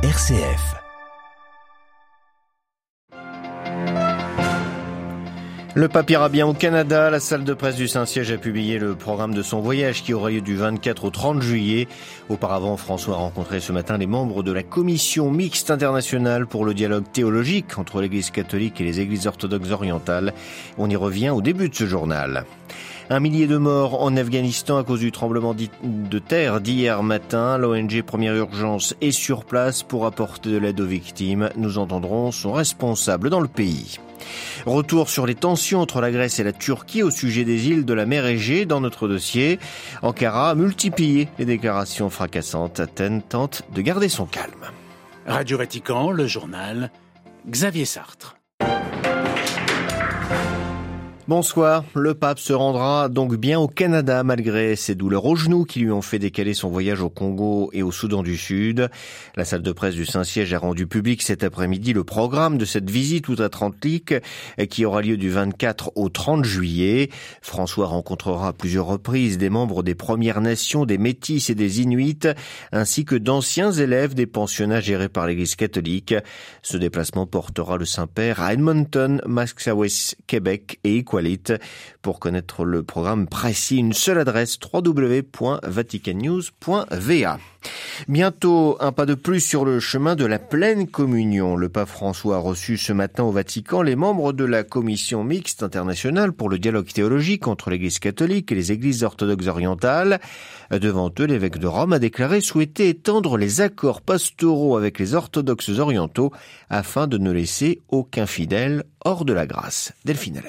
RCF. Le pape ira bien au Canada. La salle de presse du Saint-Siège a publié le programme de son voyage qui aura lieu du 24 au 30 juillet. Auparavant, François a rencontré ce matin les membres de la commission mixte internationale pour le dialogue théologique entre l'Église catholique et les églises orthodoxes orientales. On y revient au début de ce journal. Un millier de morts en Afghanistan à cause du tremblement de terre d'hier matin. L'ONG Première Urgence est sur place pour apporter de l'aide aux victimes. Nous entendrons son responsable dans le pays. Retour sur les tensions entre la Grèce et la Turquie au sujet des îles de la mer Égée dans notre dossier. Ankara a multiplié les déclarations fracassantes. Athènes tente de garder son calme. Radio Vatican, le journal, Xavier Sartre. Bonsoir. Le pape se rendra donc bien au Canada malgré ses douleurs aux genoux qui lui ont fait décaler son voyage au Congo et au Soudan du Sud. La salle de presse du Saint-Siège a rendu public cet après-midi le programme de cette visite outre-Atlantique qui aura lieu du 24 au 30 juillet. François rencontrera à plusieurs reprises des membres des Premières Nations, des Métis et des Inuits, ainsi que d'anciens élèves des pensionnats gérés par l'Église catholique. Ce déplacement portera le Saint-Père à Edmonton, Massachusetts, Québec et Pour connaître le programme précis, une seule adresse www.vaticannews.va. Bientôt, un pas de plus sur le chemin de la pleine communion. Le pape François a reçu ce matin au Vatican les membres de la commission mixte internationale pour le dialogue théologique entre l'Église catholique et les églises orthodoxes orientales. Devant eux, l'évêque de Rome a déclaré souhaiter étendre les accords pastoraux avec les orthodoxes orientaux afin de ne laisser aucun fidèle hors de la grâce. Delphine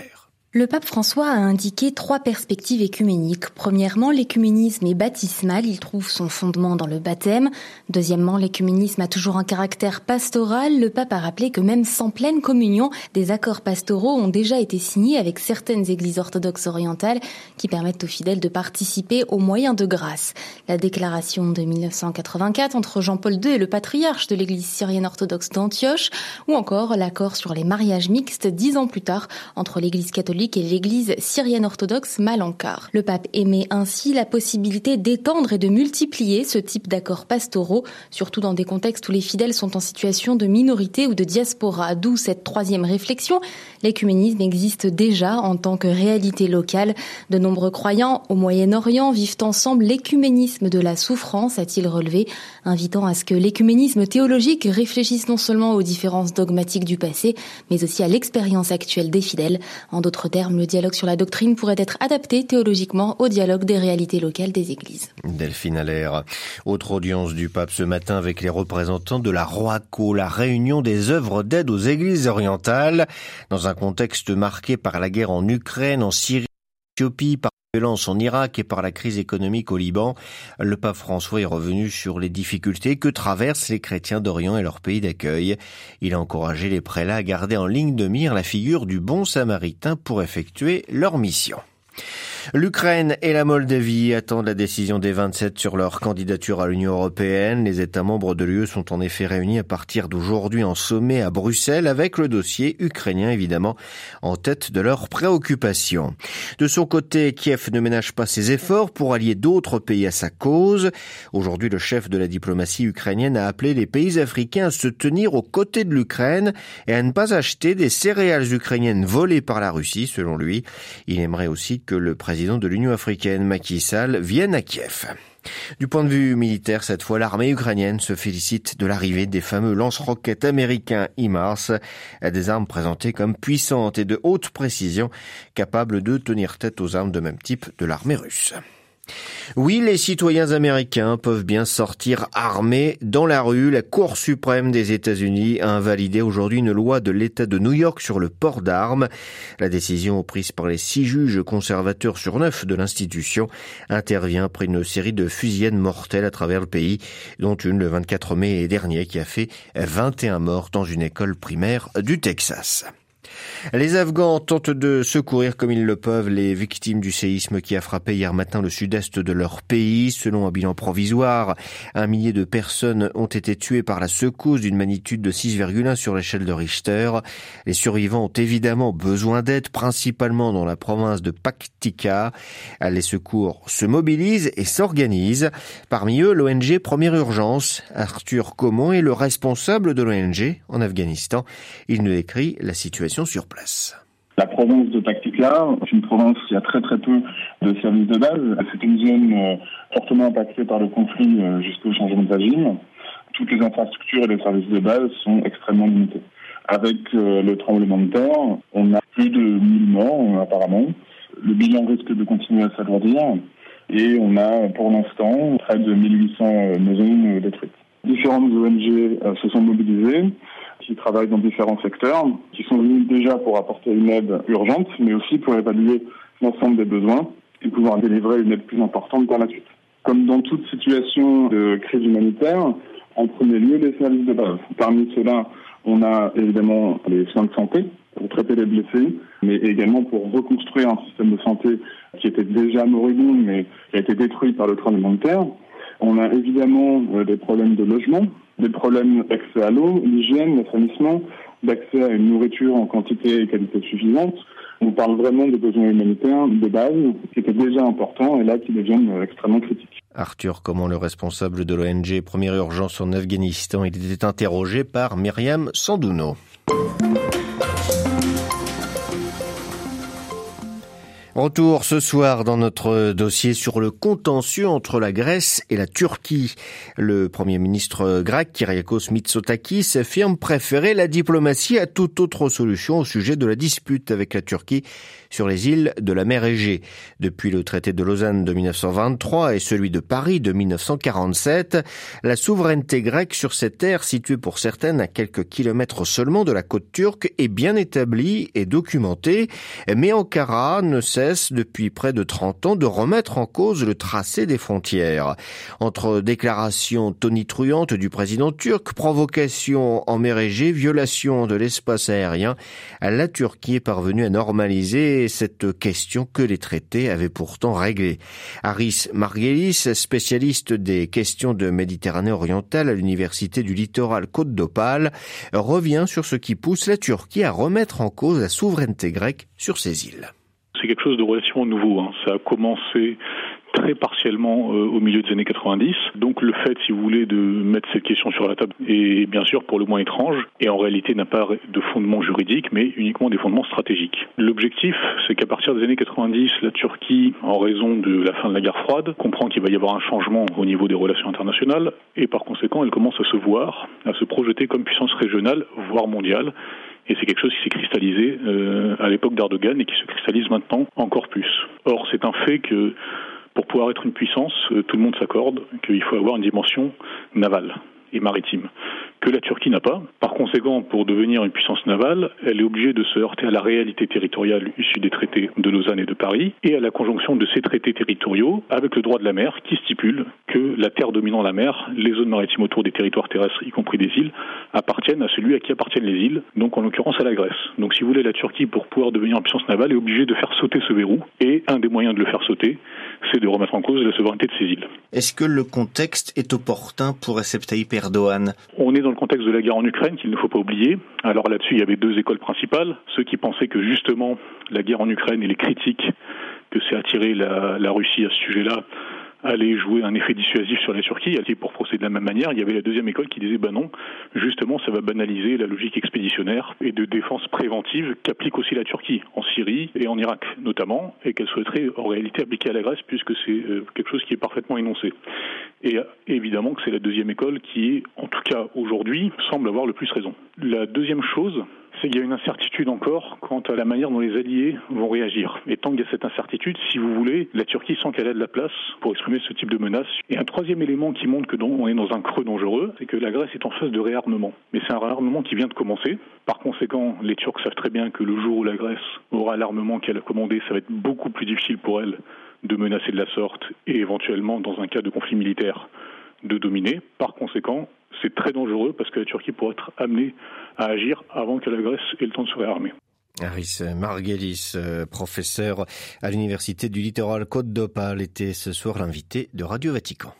le pape François a indiqué trois perspectives écuméniques. Premièrement, l'écuménisme est baptismal, il trouve son fondement dans le baptême. Deuxièmement, l'écuménisme a toujours un caractère pastoral. Le pape a rappelé que même sans pleine communion, des accords pastoraux ont déjà été signés avec certaines églises orthodoxes orientales qui permettent aux fidèles de participer aux moyens de grâce. La déclaration de 1984 entre Jean-Paul II et le patriarche de l'église syrienne orthodoxe d'Antioche, ou encore l'accord sur les mariages mixtes dix ans plus tard entre l'église catholique et l'église syrienne orthodoxe Malankar. Le pape émet ainsi la possibilité d'étendre et de multiplier ce type d'accords pastoraux, surtout dans des contextes où les fidèles sont en situation de minorité ou de diaspora. D'où cette troisième réflexion. L'écuménisme existe déjà en tant que réalité locale. De nombreux croyants au Moyen-Orient vivent ensemble l'écuménisme de la souffrance, a-t-il relevé, invitant à ce que l'écuménisme théologique réfléchisse non seulement aux différences dogmatiques du passé, mais aussi à l'expérience actuelle des fidèles. En d'autres terme, le dialogue sur la doctrine pourrait être adapté théologiquement au dialogue des réalités locales des églises. Delphine Allaire. Autre audience du pape ce matin avec les représentants de la ROACO, la réunion des œuvres d'aide aux églises orientales, dans un contexte marqué par la guerre en Ukraine, en Syrie, en Éthiopie, par violence en Irak et par la crise économique au Liban, le pape François est revenu sur les difficultés que traversent les chrétiens d'Orient et leur pays d'accueil. Il a encouragé les prélats à garder en ligne de mire la figure du bon samaritain pour effectuer leur mission. L'Ukraine et la Moldavie attendent la décision des 27 sur leur candidature à l'Union européenne. Les États membres de l'UE sont en effet réunis à partir d'aujourd'hui en sommet à Bruxelles avec le dossier ukrainien évidemment en tête de leurs préoccupations. De son côté, Kiev ne ménage pas ses efforts pour allier d'autres pays à sa cause. Aujourd'hui, le chef de la diplomatie ukrainienne a appelé les pays africains à se tenir aux côtés de l'Ukraine et à ne pas acheter des céréales ukrainiennes volées par la Russie, selon lui. Il aimerait aussi que le président de l'Union africaine Macky Sall viennent à Kiev. Du point de vue militaire, cette fois, l'armée ukrainienne se félicite de l'arrivée des fameux lance-roquettes américains HIMARS, des armes présentées comme puissantes et de haute précision, capables de tenir tête aux armes de même type de l'armée russe. Oui, les citoyens américains peuvent bien sortir armés dans la rue. La Cour suprême des États-Unis a invalidé aujourd'hui une loi de l'État de New York sur le port d'armes. La décision prise par les six juges conservateurs sur neuf de l'institution intervient après une série de fusillades mortelles à travers le pays, dont une le 24 mai dernier qui a fait 21 morts dans une école primaire du Texas. Les Afghans tentent de secourir comme ils le peuvent les victimes du séisme qui a frappé hier matin le sud-est de leur pays. Selon un bilan provisoire, un millier de personnes ont été tuées par la secousse d'une magnitude de 6,1 sur l'échelle de Richter. Les survivants ont évidemment besoin d'aide, principalement dans la province de Paktika. Les secours se mobilisent et s'organisent. Parmi eux, l'ONG Première Urgence. Arthur Comon est le responsable de l'ONG en Afghanistan. Il nous décrit la situation sur place. La province de Paktika, c'est une province qui a très très peu de services de base. C'est une zone euh, fortement impactée par le conflit euh, jusqu'au changement de régime. Toutes les infrastructures et les services de base sont extrêmement limités. Avec euh, le tremblement de terre, on a plus de 1000 morts apparemment. Le bilan risque de continuer à s'alourdir et on a pour l'instant près de 1800 maisons détruites. Différentes ONG se sont mobilisées qui travaillent dans différents secteurs, qui sont venus déjà pour apporter une aide urgente, mais aussi pour évaluer l'ensemble des besoins et pouvoir délivrer une aide plus importante par la suite. Comme dans toute situation de crise humanitaire, en premier lieu, les services de base. Parmi ceux-là, on a évidemment les soins de santé pour traiter les blessés, mais également pour reconstruire un système de santé qui était déjà moribond, mais qui a été détruit par le tremblement de terre. On a évidemment euh, des problèmes de logement, des problèmes d'accès à l'eau, l'hygiène, l'assainissement, d'accès à une nourriture en quantité et qualité suffisante. On parle vraiment de besoins humanitaires de base qui étaient déjà importants et là qui deviennent extrêmement critiques. Arthur comment le responsable de l'ONG Première Urgence en Afghanistan, il était interrogé par Myriam Sandouno. Retour ce soir dans notre dossier sur le contentieux entre la Grèce et la Turquie. Le premier ministre grec, Kyriakos Mitsotakis, affirme préférer la diplomatie à toute autre solution au sujet de la dispute avec la Turquie sur les îles de la mer Égée. Depuis le traité de Lausanne de 1923 et celui de Paris de 1947, la souveraineté grecque sur ces terres situées pour certaines à quelques kilomètres seulement de la côte turque est bien établie et documentée, mais Ankara ne cesse depuis près de 30 ans de remettre en cause le tracé des frontières. Entre déclarations tonitruantes du président turc, provocations en mer Égée, violation de l'espace aérien, la Turquie est parvenue à normaliser cette question que les traités avaient pourtant réglée. Aris Margelis, spécialiste des questions de Méditerranée orientale à l'université du littoral Côte d'Opale, revient sur ce qui pousse la Turquie à remettre en cause la souveraineté grecque sur ces îles. C'est quelque chose de relativement nouveau. Hein. Ça a commencé très partiellement euh, au milieu des années 90. Donc le fait, si vous voulez, de mettre cette question sur la table est bien sûr pour le moins étrange et en réalité n'a pas de fondement juridique mais uniquement des fondements stratégiques. L'objectif, c'est qu'à partir des années 90, la Turquie, en raison de la fin de la guerre froide, comprend qu'il va y avoir un changement au niveau des relations internationales et par conséquent, elle commence à se voir, à se projeter comme puissance régionale, voire mondiale. Et c'est quelque chose qui s'est cristallisé euh, à l'époque d'Erdogan et qui se cristallise maintenant encore plus. Or, c'est un fait que pour pouvoir être une puissance, euh, tout le monde s'accorde qu'il faut avoir une dimension navale et maritime que la Turquie n'a pas. Par conséquent, pour devenir une puissance navale, elle est obligée de se heurter à la réalité territoriale issue des traités de Lausanne et de Paris et à la conjonction de ces traités territoriaux avec le droit de la mer qui stipule que la terre dominant la mer, les zones maritimes autour des territoires terrestres, y compris des îles, appartiennent à celui à qui appartiennent les îles, donc en l'occurrence à la Grèce. Donc si vous voulez, la Turquie, pour pouvoir devenir une puissance navale, est obligée de faire sauter ce verrou et un des moyens de le faire sauter, c'est de remettre en cause la souveraineté de ces îles. Est-ce que le contexte est opportun pour Recep Tayyip Erdogan? On est dans le contexte de la guerre en Ukraine qu'il ne faut pas oublier. Alors là-dessus, il y avait deux écoles principales. Ceux qui pensaient que justement la guerre en Ukraine et les critiques que s'est attiré la, la Russie à ce sujet-là allait jouer un effet dissuasif sur la Turquie. Et pour procéder de la même manière, il y avait la deuxième école qui disait ben non, justement, ça va banaliser la logique expéditionnaire et de défense préventive qu'applique aussi la Turquie en Syrie et en Irak notamment, et qu'elle souhaiterait en réalité appliquer à la Grèce puisque c'est euh, quelque chose qui est parfaitement énoncé. Et évidemment que c'est la deuxième école qui, en tout cas aujourd'hui, semble avoir le plus raison. La deuxième chose, c'est y a une incertitude encore quant à la manière dont les alliés vont réagir. Et tant qu'il y a cette incertitude, si vous voulez, la Turquie sent qu'elle a de la place pour exprimer ce type de menace. Et un troisième élément qui montre que on est dans un creux dangereux, c'est que la Grèce est en phase de réarmement. Mais c'est un réarmement qui vient de commencer. Par conséquent, les Turcs savent très bien que le jour où la Grèce aura l'armement qu'elle a commandé, ça va être beaucoup plus difficile pour elle de menacer de la sorte et éventuellement, dans un cas de conflit militaire, de dominer. Par conséquent, c'est très dangereux parce que la Turquie pourrait être amenée à agir avant que la Grèce ait le temps de se réarmer. Aris Margelis, euh, professeur à l'Université du Littoral Côte d'Opale, était ce soir l'invité de Radio Vatican.